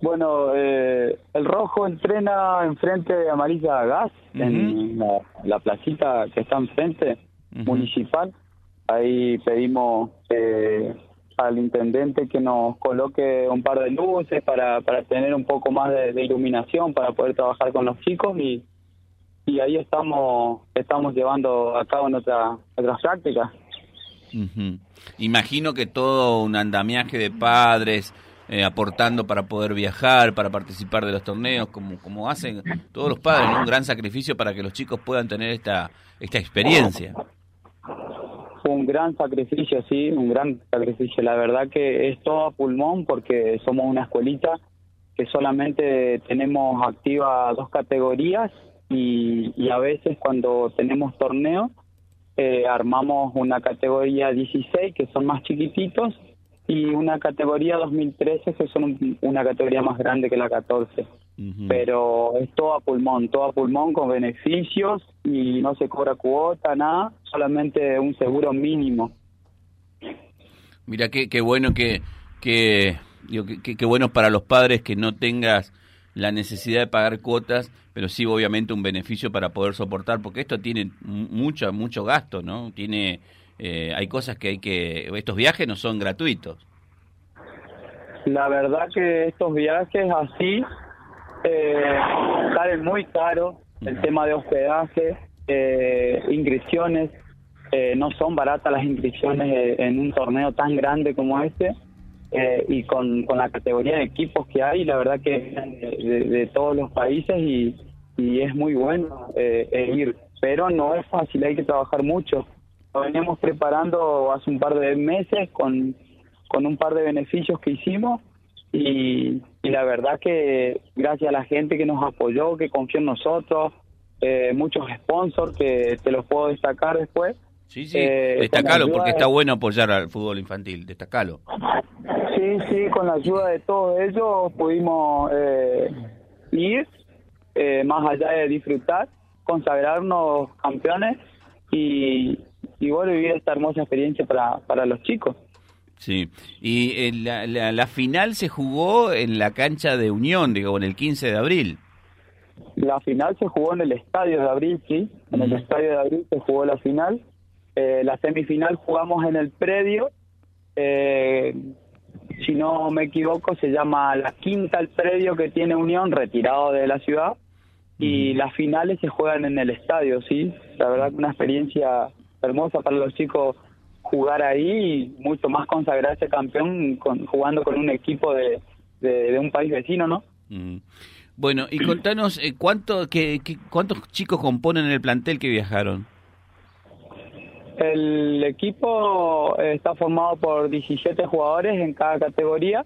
Bueno, eh, el rojo entrena enfrente de Amarilla Gas, en la, la placita que está enfrente, municipal. Ahí pedimos eh, al intendente que nos coloque un par de luces para, para tener un poco más de, iluminación, para poder trabajar con los chicos y, y ahí estamos estamos llevando a cabo nuestra, nuestras prácticas. Imagino que todo un andamiaje de padres eh, aportando para poder viajar, para participar de los torneos, como, como hacen todos los padres, un gran sacrificio para que los chicos puedan tener esta, esta experiencia. Un gran sacrificio, sí, un gran sacrificio. La verdad que es todo a pulmón porque somos una escuelita que solamente tenemos activa dos categorías y, y a veces cuando tenemos torneos eh, armamos una categoría 16 que son más chiquititos y una categoría 2013 que son una categoría más grande que la 14. Pero es todo a pulmón, todo a pulmón con beneficios y no se cobra cuota, nada, solamente un seguro mínimo. Mira qué, qué bueno que, que, qué bueno para los padres que no tengas la necesidad de pagar cuotas, pero sí obviamente un beneficio para poder soportar, porque esto tiene mucho, mucho gasto, ¿no? Tiene, eh, hay cosas que hay que, estos viajes no son gratuitos. La verdad que estos viajes así eh, salen muy caros, el tema de hospedaje, eh, inscripciones, eh, no son baratas las inscripciones en un torneo tan grande como este eh, y con, con la categoría de equipos que hay, la verdad que de, de, todos los países y, y es muy bueno eh, ir, pero no es fácil, hay que trabajar mucho. Lo venimos preparando hace un par de meses con, con un par de beneficios que hicimos y, y la verdad que gracias a la gente que nos apoyó, que confió en nosotros, eh, muchos sponsors que te los puedo destacar después. Sí, sí, eh, destacalo porque está bueno apoyar al fútbol infantil, destacalo. Sí, sí, con la ayuda de todos ellos pudimos eh, ir, eh, más allá de disfrutar, consagrarnos campeones y, y bueno, vivir esta hermosa experiencia para, para los chicos. Sí, y eh, la, la, la, final se jugó en la cancha de Unión, digo, en el 15 de abril. La final se jugó en el estadio de abril, sí, en el estadio de abril se jugó la final. Eh, la semifinal jugamos en el predio. Eh, si no me equivoco, se llama La Quinta el predio que tiene Unión, retirado de la ciudad, y las finales se juegan en el estadio, ¿sí? La verdad que una experiencia hermosa para los chicos jugar ahí y mucho más consagrarse campeón con, jugando con un equipo de, de, un país vecino, ¿no? Bueno, y contanos, eh, ¿cuánto, qué, ¿cuántos chicos componen el plantel que viajaron? El equipo está formado por 17 jugadores en cada categoría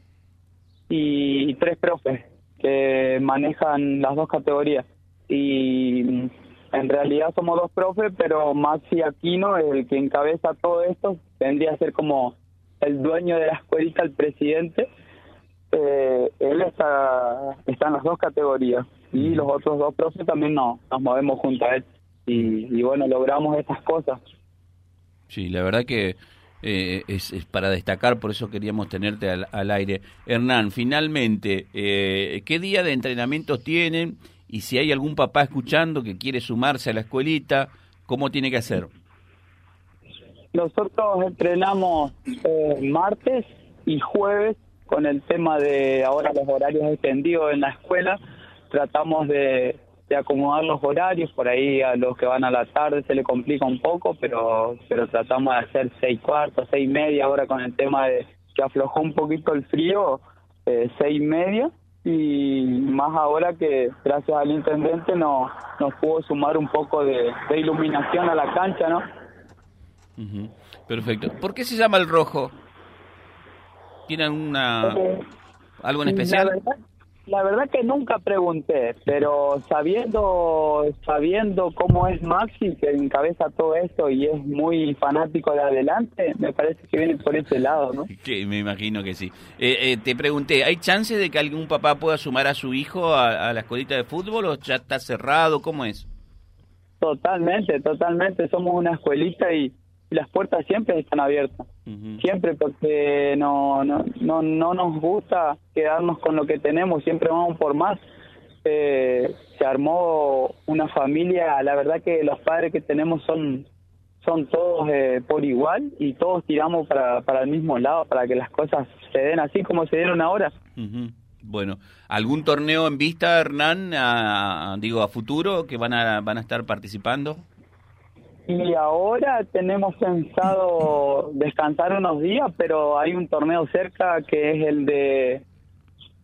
y tres profes que manejan las dos categorías. Y en realidad somos dos profes, pero Maxi Aquino, el que encabeza todo esto, tendría a ser como el dueño de la escuelita, el presidente. Eh, él está, está en las dos categorías y los otros dos profes también no, nos movemos junto a él. Y, y bueno, logramos estas cosas. Sí, la verdad que eh, es, para destacar, por eso queríamos tenerte al, aire. Hernán, finalmente, eh, ¿qué día de entrenamientos tienen? Y si hay algún papá escuchando que quiere sumarse a la escuelita, ¿cómo tiene que hacer? Nosotros entrenamos eh, martes y jueves con el tema de ahora los horarios extendidos en la escuela. Tratamos de de acomodar los horarios, por ahí a los que van a la tarde se le complica un poco, pero pero tratamos de hacer seis cuartos, seis y media, ahora con el tema de que aflojó un poquito el frío, eh, seis y media, y más ahora que gracias al intendente nos, nos pudo sumar un poco de, iluminación a la cancha, ¿no? Perfecto. ¿Por qué se llama el rojo? ¿Tiene alguna, algo en especial? La verdad que nunca pregunté, pero sabiendo sabiendo cómo es Maxi, que encabeza todo esto y es muy fanático de adelante, me parece que viene por ese lado, ¿no? Que me imagino que sí. Eh, eh, te pregunté, ¿hay chance de que algún papá pueda sumar a su hijo a, la escuelita de fútbol o ya está cerrado? ¿Cómo es? Totalmente, totalmente. Somos una escuelita y, las puertas siempre están abiertas. Siempre porque no, no, no, no nos gusta quedarnos con lo que tenemos, siempre vamos por más. Eh, se armó una familia, la verdad que los padres que tenemos son son todos eh, por igual y todos tiramos para, para el mismo lado, para que las cosas se den así como se dieron ahora. Bueno, ¿algún torneo en vista, Hernán, digo, a futuro que van a, van a estar participando? Y ahora tenemos pensado descansar unos días, pero hay un torneo cerca que es el de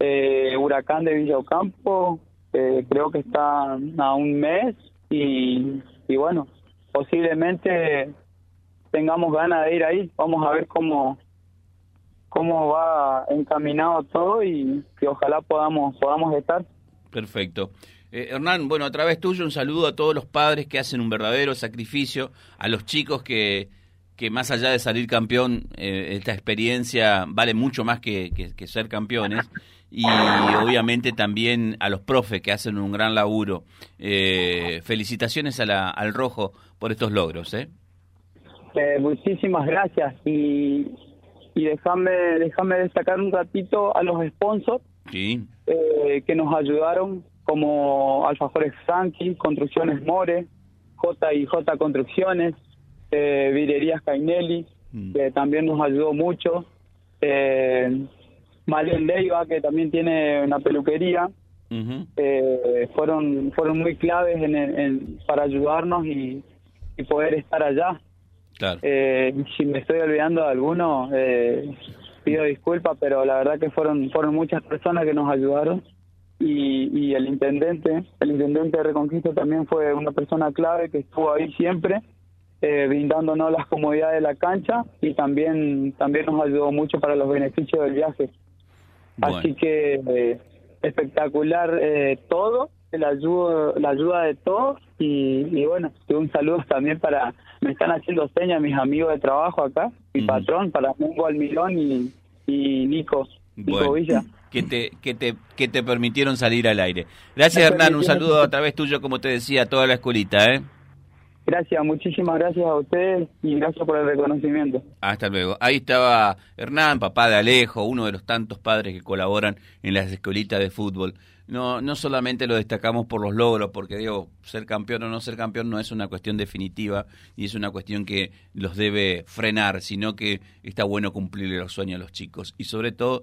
eh, Huracán de Villocampo, creo que está a un mes y, y bueno, posiblemente tengamos ganas de ir ahí. Vamos a ver cómo cómo va encaminado todo y que ojalá podamos podamos estar. Perfecto. Eh, Hernán, bueno, a través tuyo un saludo a todos los padres que hacen un verdadero sacrificio, a los chicos que, que más allá de salir campeón, eh, esta experiencia vale mucho más que, que, ser campeones, y obviamente también a los profes que hacen un gran laburo. Eh, felicitaciones a la, al Rojo por estos logros. ¿eh? muchísimas gracias y, y déjame, déjame destacar un ratito a los sponsors que nos ayudaron como Alfajores Franky, Construcciones More, J y J Construcciones, eh, Virerías Cainelli, mm. que también nos ayudó mucho, eh, Malen Leiva, que también tiene una peluquería, eh, fueron fueron muy claves en, para ayudarnos y, poder estar allá. Eh, si me estoy olvidando de alguno, eh, pido disculpas, pero la verdad que fueron fueron muchas personas que nos ayudaron y, el intendente, el intendente de Reconquista también fue una persona clave que estuvo ahí siempre, eh, brindándonos las comodidades de la cancha y también, también nos ayudó mucho para los beneficios del viaje. Así que eh, espectacular eh, todo, la ayuda, la ayuda de todos y, y, bueno, un saludo también para, me están haciendo señas mis amigos de trabajo acá, mi patrón, para Mungo Almirón y, y Nico, Villa que te, que te, que te permitieron salir al aire. Gracias Hernán, un saludo a través tuyo, como te decía, a toda la escuelita. ¿eh? Gracias, muchísimas gracias a ustedes y gracias por el reconocimiento. Hasta luego. Ahí estaba Hernán, papá de Alejo, uno de los tantos padres que colaboran en las escuelitas de fútbol. No, no solamente lo destacamos por los logros, porque digo, ser campeón o no ser campeón no es una cuestión definitiva y es una cuestión que los debe frenar, sino que está bueno cumplirle los sueños a los chicos y sobre todo